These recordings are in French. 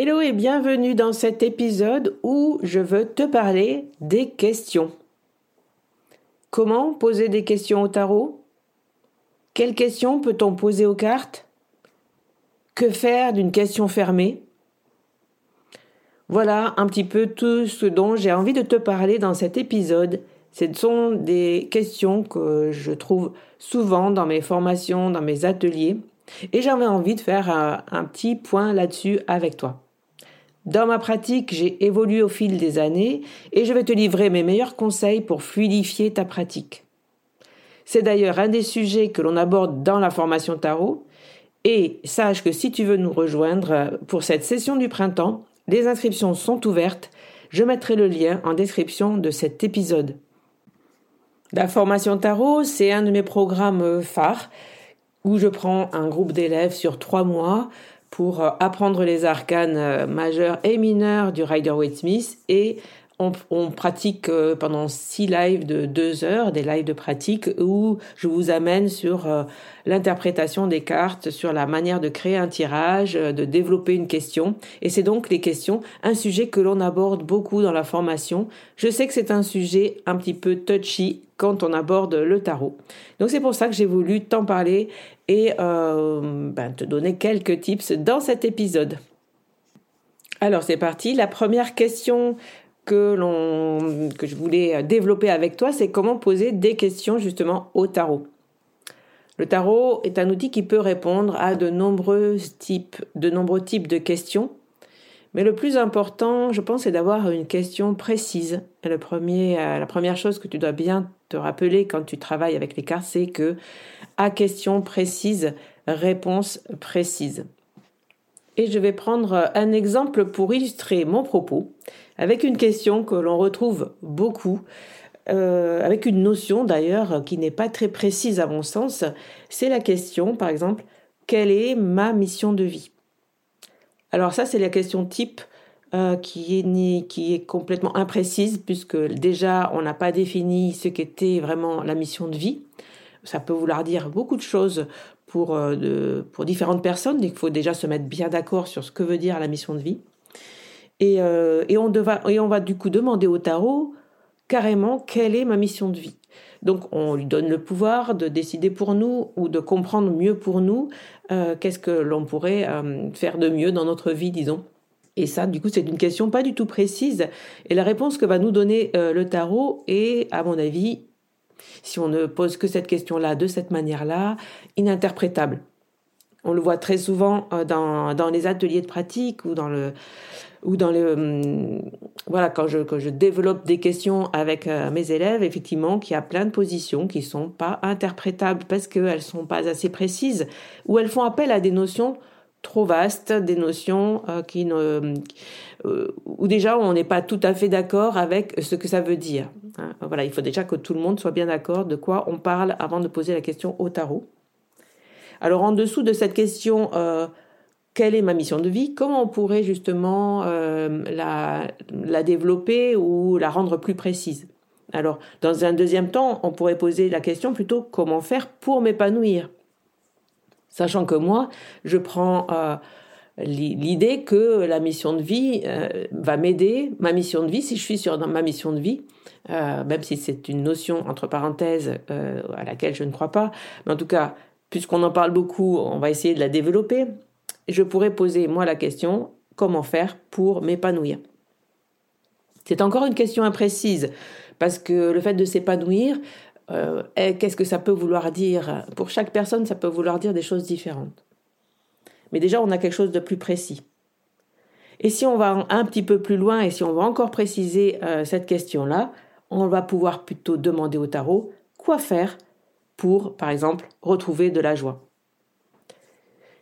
Hello et bienvenue dans cet épisode où je veux te parler des questions. Comment poser des questions au tarot? Quelles questions peut-on poser aux cartes? Que faire d'une question fermée? Voilà un petit peu tout ce dont j'ai envie de te parler dans cet épisode. Ce sont des questions que je trouve souvent dans mes formations, dans mes ateliers, et j'avais envie de faire un, un petit point là-dessus avec toi. Dans ma pratique, j'ai évolué au fil des années et je vais te livrer mes meilleurs conseils pour fluidifier ta pratique. C'est d'ailleurs un des sujets que l'on aborde dans la formation tarot et sache que si tu veux nous rejoindre pour cette session du printemps, les inscriptions sont ouvertes. Je mettrai le lien en description de cet épisode. La formation tarot, c'est un de mes programmes phares où je prends un groupe d'élèves sur trois mois pour euh, apprendre les arcanes euh, majeurs et mineurs du Rider-Waite-Smith et on, pratique euh, pendant six lives de deux heures, des lives de pratique où je vous amène sur l'interprétation des cartes, sur la manière de créer un tirage, de développer une question. Et c'est donc les questions, un sujet que l'on aborde beaucoup dans la formation. Je sais que c'est un sujet un petit peu touchy quand on aborde le tarot. Donc c'est pour ça que j'ai voulu t'en parler et euh, ben, te donner quelques tips dans cet épisode. Alors c'est parti. La première question que l'on que je voulais développer avec toi, c'est comment poser des questions justement au tarot. Le tarot est un outil qui peut répondre à de nombreux types, de nombreux types de questions mais le plus important, je pense, c'est d'avoir une question précise. le premier, euh, la première chose que tu dois bien te rappeler quand tu travailles avec les cartes, c'est que à question précise, réponse précise. Et je vais prendre un exemple pour illustrer mon propos avec une question que l'on retrouve beaucoup, euh, avec une notion d'ailleurs qui n'est pas très précise à mon sens. C'est la question, par exemple, quelle est ma mission de vie? Alors ça, c'est la question type euh, qui, est, qui est complètement imprécise puisque déjà, on n'a pas défini ce qu'était vraiment la mission de vie. Ça peut vouloir dire beaucoup de choses pour, euh, pour différentes personnes. Il faut déjà se mettre bien d'accord sur ce que veut dire la mission de vie. Euh, et, on et on va du coup demander au tarot carrément quelle est ma mission de vie. Donc on lui donne le pouvoir de décider pour nous ou de comprendre mieux pour nous qu'est-ce que l'on pourrait faire de mieux dans notre vie, disons. Et ça, du coup, c'est une question pas du tout précise. Et la réponse que va nous donner le tarot est, à mon avis, si on ne pose que cette question-là de cette manière-là, ininterprétable. On le voit très souvent euh, dans, dans les ateliers de pratique ou dans le ou dans le hum, voilà quand je quand je développe des questions avec euh, mes élèves effectivement qu'il y a plein de positions qui sont pas interprétables parce qu'elles sont pas assez précises ou elles font appel à des notions trop vastes, des notions euh, qui ne, euh, où déjà on n'est pas tout à fait d'accord avec ce que ça veut dire. Hein. Voilà, il faut déjà que tout le monde soit bien d'accord de quoi on parle avant de poser la question au tarot. Alors en dessous de cette question, euh, quelle est ma mission de vie? Comment on pourrait justement la, la développer ou la rendre plus précise? Alors dans un deuxième temps, on pourrait poser la question plutôt comment faire pour m'épanouir? Sachant que moi, je prends euh, l'idée que la mission de vie euh, va m'aider, ma mission de vie, si je suis sur ma mission de vie, euh, même si c'est une notion entre parenthèses à laquelle je ne crois pas, mais en tout cas, puisqu'on en parle beaucoup, on va essayer de la développer. Je pourrais poser moi la question comment faire pour m'épanouir? C'est encore une question imprécise parce que le fait de s'épanouir, euh, qu'est-ce que ça peut vouloir dire? Pour chaque personne, ça peut vouloir dire des choses différentes. Mais déjà, on a quelque chose de plus précis. Et si on va un petit peu plus loin et si on va encore préciser euh, cette question-là, on va pouvoir plutôt demander au tarot quoi faire pour, par exemple, retrouver de la joie.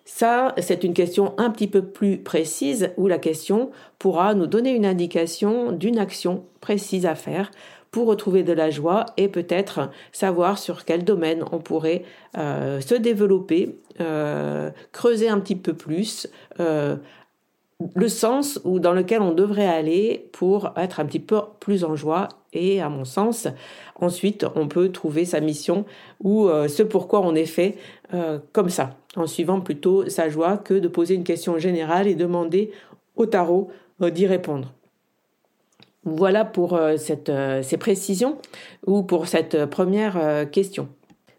Ça, c'est une question un petit peu plus précise où la question pourra nous donner une indication d'une action précise à faire pour retrouver de la joie et peut-être savoir sur quel domaine on pourrait euh, se développer, euh, creuser un petit peu plus euh, le sens ou dans lequel on devrait aller pour être un petit peu plus en joie et à mon sens ensuite on peut trouver sa mission ou ce pourquoi on est fait comme ça en suivant plutôt sa joie que de poser une question générale et demander au tarot d'y répondre. Voilà pour euh, euh, ces précisions ou pour cette euh, première question.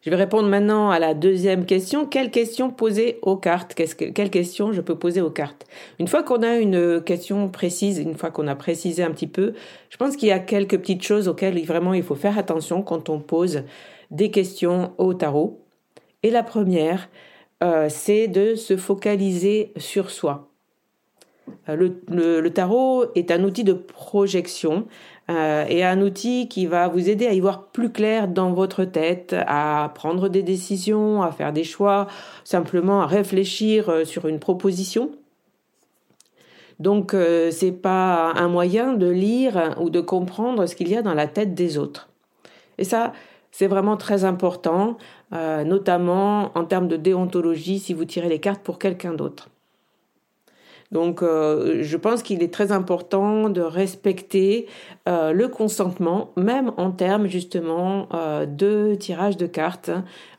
Je vais répondre maintenant à la deuxième question. Quelle question poser aux cartes? Quelle question je peux poser aux cartes? Une fois qu'on a une question précise, une fois qu'on a précisé un petit peu, je pense qu'il y a quelques petites choses auxquelles vraiment il faut faire attention quand on pose des questions au tarot. Et la première, c'est de se focaliser sur soi. Euh, le, tarot est un outil de projection euh, et un outil qui va vous aider à y voir plus clair dans votre tête, à prendre des décisions, à faire des choix, simplement à réfléchir euh, sur une proposition. Donc ce c'est pas un moyen de lire ou de comprendre ce qu'il y a dans la tête des autres. Et ça, c'est vraiment très important, notamment en termes de déontologie si vous tirez les cartes pour quelqu'un d'autre. Donc, euh, je pense qu'il est très important de respecter euh, le consentement, même en termes justement euh, de tirage de cartes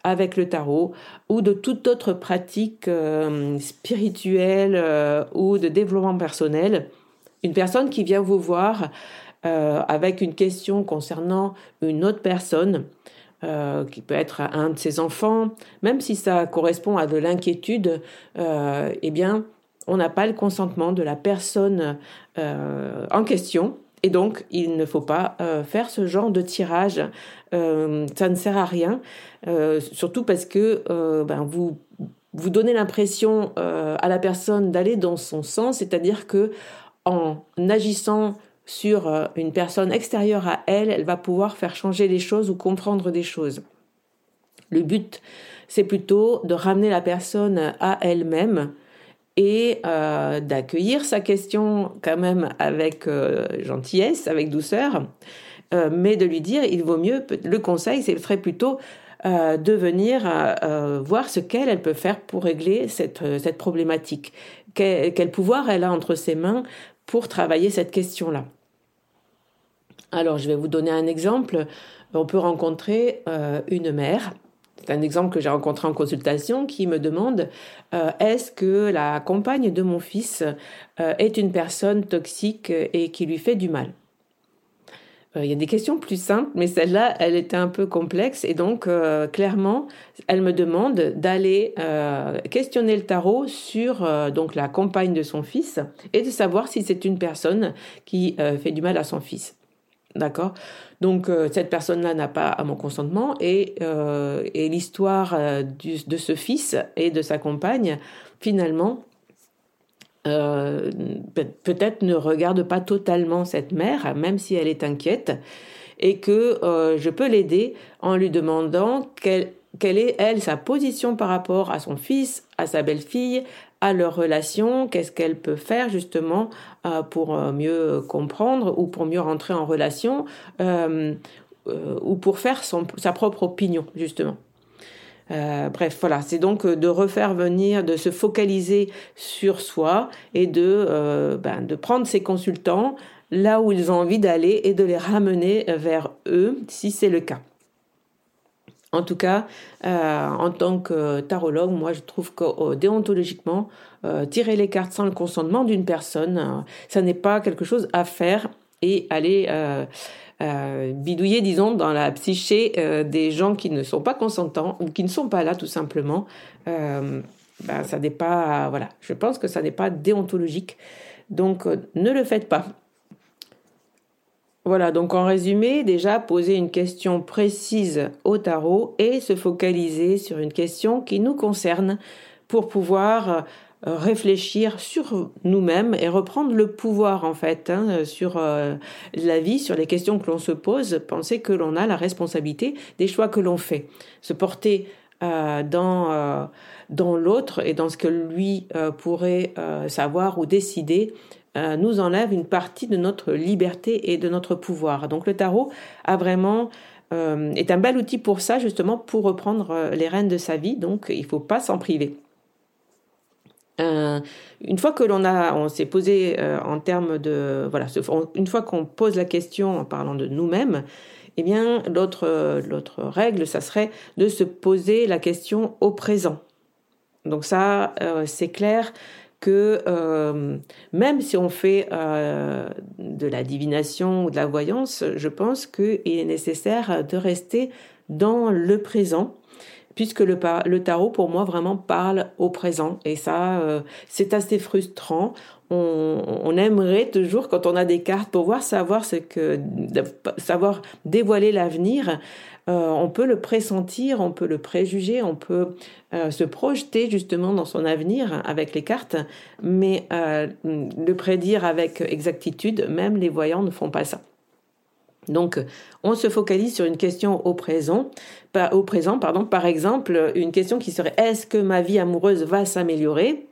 avec le tarot ou de toute autre pratique spirituelle ou de développement personnel. Une personne qui vient vous voir avec une question concernant une autre personne, qui peut être un de ses enfants, même si ça correspond à de l'inquiétude, eh bien, on n'a pas le consentement de la personne euh, en question. Et donc, il ne faut pas euh, faire ce genre de tirage. Euh, ça ne sert à rien, surtout parce que ben, vous, vous donnez l'impression à la personne d'aller dans son sens, c'est-à-dire que en agissant sur une personne extérieure à elle, elle va pouvoir faire changer les choses ou comprendre des choses. Le but, c'est plutôt de ramener la personne à elle-même et euh, d'accueillir sa question quand même avec euh, gentillesse, avec douceur, euh, mais de lui dire il vaut mieux, le conseil, c'est plutôt de venir voir ce qu'elle elle peut faire pour régler cette, cette problématique, quel pouvoir elle a entre ses mains pour travailler cette question-là. Alors, je vais vous donner un exemple. On peut rencontrer une mère c'est un exemple que j'ai rencontré en consultation qui me demande euh, est-ce que la compagne de mon fils euh, est une personne toxique et qui lui fait du mal? Il y a des questions plus simples, mais celle-là, elle était un peu complexe. Et donc, clairement, elle me demande d'aller questionner le tarot sur la compagne de son fils et de savoir si c'est une personne qui fait du mal à son fils. D'accord? Donc, cette personne-là n'a pas à mon consentement et, et l'histoire de ce fils et de sa compagne, finalement, euh, peut-être ne regarde pas totalement cette mère, même si elle est inquiète, et que euh, je peux l'aider en lui demandant quelle, quelle est, elle, sa position par rapport à son fils, à sa belle-fille, à leur relation, qu'est-ce qu'elle peut faire justement euh, pour mieux comprendre ou pour mieux rentrer en relation, ou pour faire sa propre opinion, justement. Euh, bref, voilà, c'est donc euh, de refaire venir, de se focaliser sur soi et de, euh, ben, de prendre ses consultants là où ils ont envie d'aller et de les ramener vers eux si c'est le cas. En tout cas, en tant que tarologue, moi je trouve que déontologiquement, tirer les cartes sans le consentement d'une personne, ça n'est pas quelque chose à faire et aller euh, bidouiller, disons, dans la psyché euh, des gens qui ne sont pas consentants ou qui ne sont pas là tout simplement. Euh, ben, ça n'est pas, voilà, je pense que ça n'est pas déontologique. Donc, ne le faites pas. Voilà, donc en résumé, déjà poser une question précise au tarot et se focaliser sur une question qui nous concerne pour pouvoir euh, réfléchir sur nous-mêmes et reprendre le pouvoir en fait hein, sur euh, la vie, sur les questions que l'on se pose, penser que l'on a la responsabilité des choix que l'on fait, se porter euh, dans dans l'autre et dans ce que lui pourrait savoir ou décider nous enlève une partie de notre liberté et de notre pouvoir. Donc le tarot a vraiment est un bel outil pour ça justement pour reprendre les rênes de sa vie. Donc il faut pas s'en priver. Euh, une fois que l'on a, on s'est posé euh, en termes de, voilà, une fois qu'on pose la question en parlant de nous-mêmes, eh bien, l'autre, l'autre règle, ça serait de se poser la question au présent. Donc ça, euh, c'est clair que même si on fait de la divination ou de la voyance, je pense qu'il est nécessaire de rester dans le présent puisque le, tarot, pour moi, vraiment parle au présent. Et ça, euh, c'est assez frustrant. On, aimerait toujours, quand on a des cartes, pouvoir savoir ce que, savoir dévoiler l'avenir. Euh, on peut le pressentir, on peut le préjuger, on peut euh, se projeter justement dans son avenir avec les cartes, mais le prédire avec exactitude, même les voyants ne font pas ça. Donc, on se focalise sur une question au présent, au présent. Par exemple, une question qui serait est-ce que ma vie amoureuse va s'améliorer?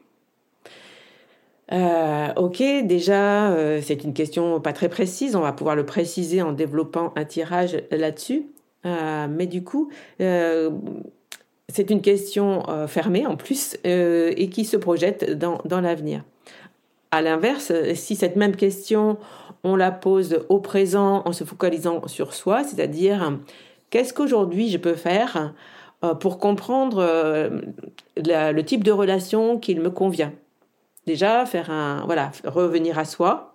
Euh, ok, déjà, euh, c'est une question pas très précise. On va pouvoir le préciser en développant un tirage là-dessus. Euh, mais du coup, c'est une question fermée en plus et qui se projette dans l'avenir. À l'inverse, si cette même question, on la pose au présent en se focalisant sur soi, c'est-à-dire qu'est-ce qu'aujourd'hui je peux faire euh, pour comprendre euh, le type de relation qu'il me convient? Déjà, faire un, voilà, revenir à soi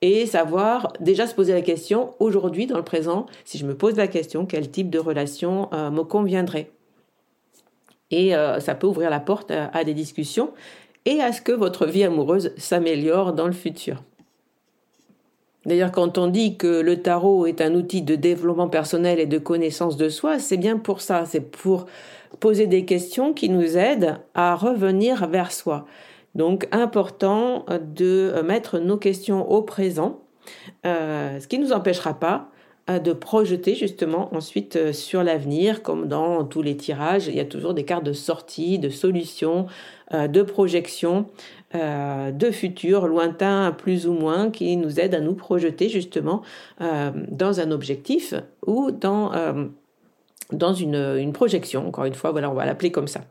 et savoir déjà se poser la question aujourd'hui, dans le présent, si je me pose la question, quel type de relation euh, me conviendrait? Et ça peut ouvrir la porte à des discussions et à ce que votre vie amoureuse s'améliore dans le futur. D'ailleurs, quand on dit que le tarot est un outil de développement personnel et de connaissance de soi, c'est bien pour ça, c'est pour poser des questions qui nous aident à revenir vers soi. Donc, important de mettre nos questions au présent, euh, ce qui ne nous empêchera pas euh, de projeter justement ensuite euh, sur l'avenir, comme dans tous les tirages, il y a toujours des cartes de sortie, de solution, de projection euh, de futur lointain plus ou moins qui nous aident à nous projeter justement euh, dans un objectif ou dans, euh, dans une, une, projection. Encore une fois, voilà, on va l'appeler comme ça.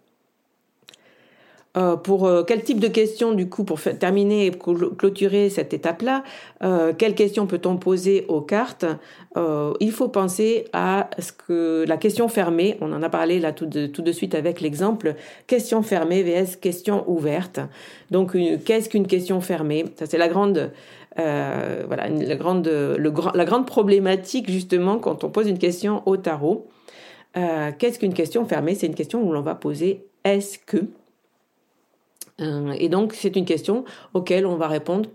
Euh, pour euh, quel type de questions, du coup, pour terminer et clôturer cette étape-là, euh, quelles questions peut-on poser aux cartes? Il faut penser à ce que la question fermée, on en a parlé là tout de, tout de suite avec l'exemple, question fermée vs question ouverte. Donc, qu'est-ce qu'une question fermée? Ça, c'est la grande... voilà, la grande, le, la grande problématique justement quand on pose une question au tarot. Qu'est-ce qu'une question fermée? C'est une question où l'on va poser est-ce que euh, et donc, c'est une question auquel on va répondre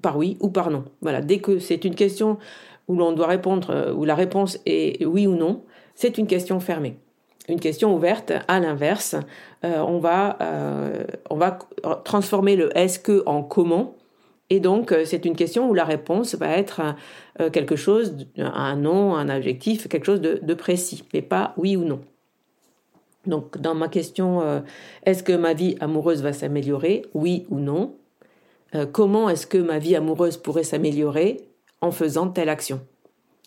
par oui ou par non. Voilà, dès que c'est une question où l'on doit répondre, euh, où la réponse est oui ou non, c'est une question fermée. Une question ouverte, à l'inverse, euh, on, va, on va transformer le est-ce que en comment. Et donc, c'est une question où la réponse va être quelque chose, un nom, un adjectif, quelque chose de précis, mais pas oui ou non. Donc, dans ma question, euh, est-ce que ma vie amoureuse va s'améliorer? Oui ou non? Euh, Comment est-ce que ma vie amoureuse pourrait s'améliorer en faisant telle action?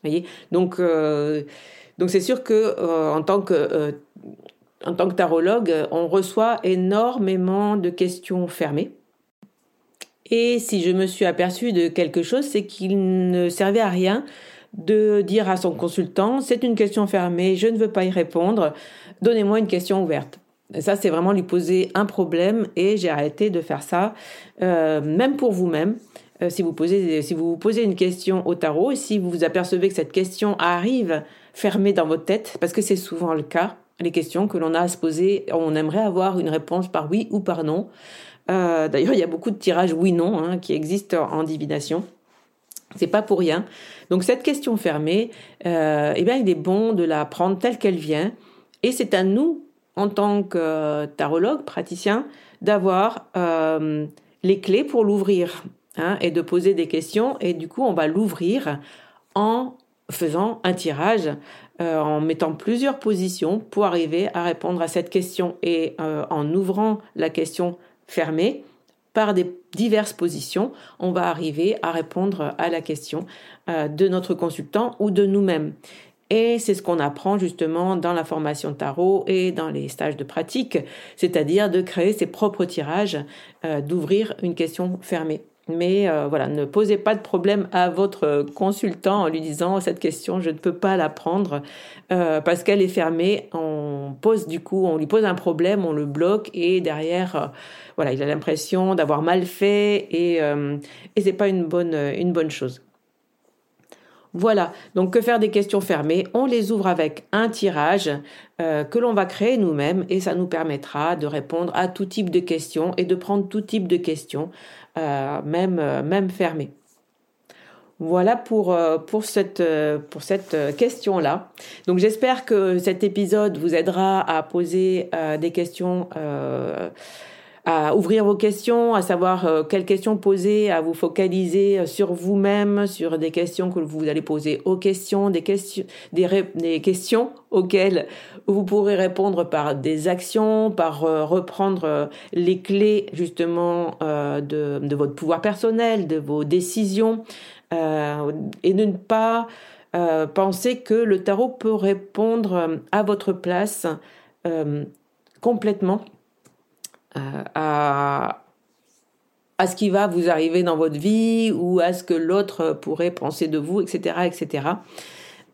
Voyez? Donc, euh, donc c'est sûr que en tant que en tant que tarologue, on reçoit énormément de questions fermées. Et si je me suis aperçue de quelque chose, c'est qu'il ne servait à rien de dire à son consultant, c'est une question fermée, je ne veux pas y répondre, donnez-moi une question ouverte. ça, c'est vraiment lui poser un problème et j'ai arrêté de faire ça, euh, même pour vous-même. Euh, si, vous posez, vous posez une question au tarot et si vous vous apercevez que cette question arrive fermée dans votre tête, parce que c'est souvent le cas, les questions que l'on a à se poser, on aimerait avoir une réponse par oui ou par non. Euh, d'ailleurs, il y a beaucoup de tirages oui-non hein, qui existent en divination. C'est pas pour rien. Donc cette question fermée, euh, eh bien, il est bon de la prendre telle qu'elle vient, et c'est à nous, en tant que tarologue, praticien, d'avoir euh, les clés pour l'ouvrir hein, et de poser des questions. Et du coup, on va l'ouvrir en faisant un tirage, euh, en mettant plusieurs positions pour arriver à répondre à cette question et en ouvrant la question fermée par des diverses positions, on va arriver à répondre à la question euh, de notre consultant ou de nous-mêmes. Et c'est ce qu'on apprend justement dans la formation tarot et dans les stages de pratique, c'est-à-dire de créer ses propres tirages, euh, d'ouvrir une question fermée. Mais euh, voilà, ne posez pas de problème à votre consultant en lui disant cette question, je ne peux pas la prendre euh, parce qu'elle est fermée. On pose du coup, on lui pose un problème, on le bloque et derrière, euh, voilà, il a l'impression d'avoir mal fait et et c'est pas une bonne une bonne chose. Voilà, donc que faire des questions fermées? On les ouvre avec un tirage que l'on va créer nous-mêmes et ça nous permettra de répondre à tout type de questions et de prendre tout type de questions euh, même, euh, même fermé. Voilà pour, euh, pour cette, pour cette question-là. Donc j'espère que cet épisode vous aidera à poser des questions à ouvrir vos questions, à savoir euh, quelles questions poser, à vous focaliser euh, sur vous-même, sur des questions que vous allez poser aux questions, des questions, auxquelles vous pourrez répondre par des actions, par euh, reprendre les clés justement de, votre pouvoir personnel, de vos décisions, et de ne pas penser que le tarot peut répondre à votre place complètement. euh, à, à ce qui va vous arriver dans votre vie ou à ce que l'autre pourrait penser de vous, etc. etc.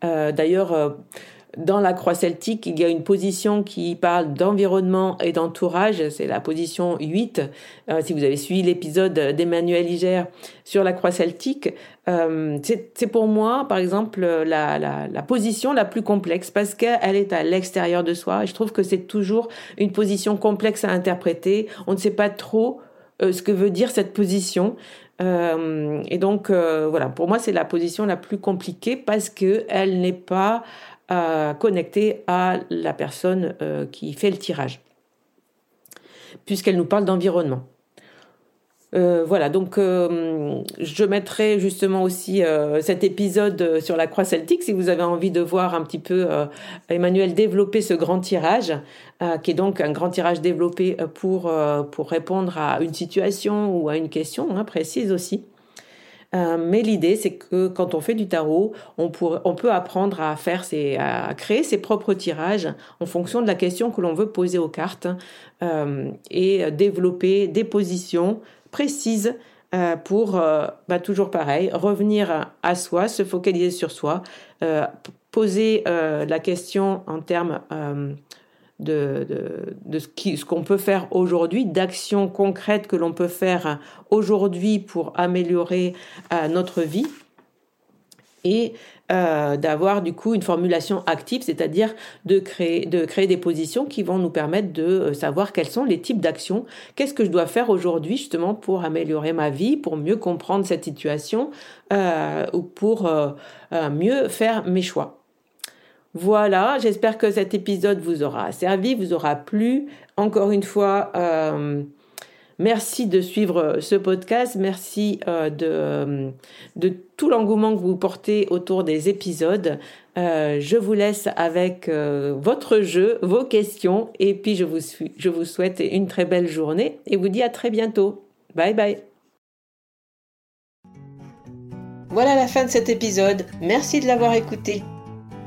Euh, D'ailleurs, euh, dans la croix celtique, il y a une position qui parle d'environnement et d'entourage, c'est la position 8. Euh, si vous avez suivi l'épisode d'Emmanuel Iger sur la croix celtique, euh, c'est pour moi, par exemple, la, position la plus complexe parce qu'elle est à l'extérieur de soi. Je trouve que c'est toujours une position complexe à interpréter. On ne sait pas trop euh, ce que veut dire cette position. Et donc, voilà, pour moi, c'est la position la plus compliquée parce que elle n'est pas connectée à la personne euh, qui fait le tirage, puisqu'elle nous parle d'environnement. Euh, voilà, donc euh, je mettrai justement aussi cet épisode sur la croix celtique si vous avez envie de voir un petit peu Emmanuel développer ce grand tirage, qui est donc un grand tirage développé pour, pour répondre à une situation ou à une question hein, précise aussi. Euh, mais l'idée, c'est que quand on fait du tarot, on, on peut apprendre à faire ses, à créer ses propres tirages en fonction de la question que l'on veut poser aux cartes euh, et développer des positions précises euh, pour, bah, toujours pareil, revenir à soi, se focaliser sur soi, poser la question en termes de, ce qu'on peut faire aujourd'hui, d'actions concrètes que l'on peut faire aujourd'hui pour améliorer euh, notre vie et euh, d'avoir du coup une formulation active, c'est-à-dire de créer, de créer des positions qui vont nous permettre de euh, savoir quels sont les types d'actions, qu'est-ce que je dois faire aujourd'hui justement pour améliorer ma vie, pour mieux comprendre cette situation ou pour mieux faire mes choix? Voilà, j'espère que cet épisode vous aura servi, vous aura plu. Encore une fois, euh, merci de suivre ce podcast, merci euh, de, tout l'engouement que vous portez autour des épisodes. Euh, je vous laisse avec votre jeu, vos questions, et puis je vous, je vous souhaite une très belle journée et vous dis à très bientôt. Bye bye. Voilà la fin de cet épisode. Merci de l'avoir écouté.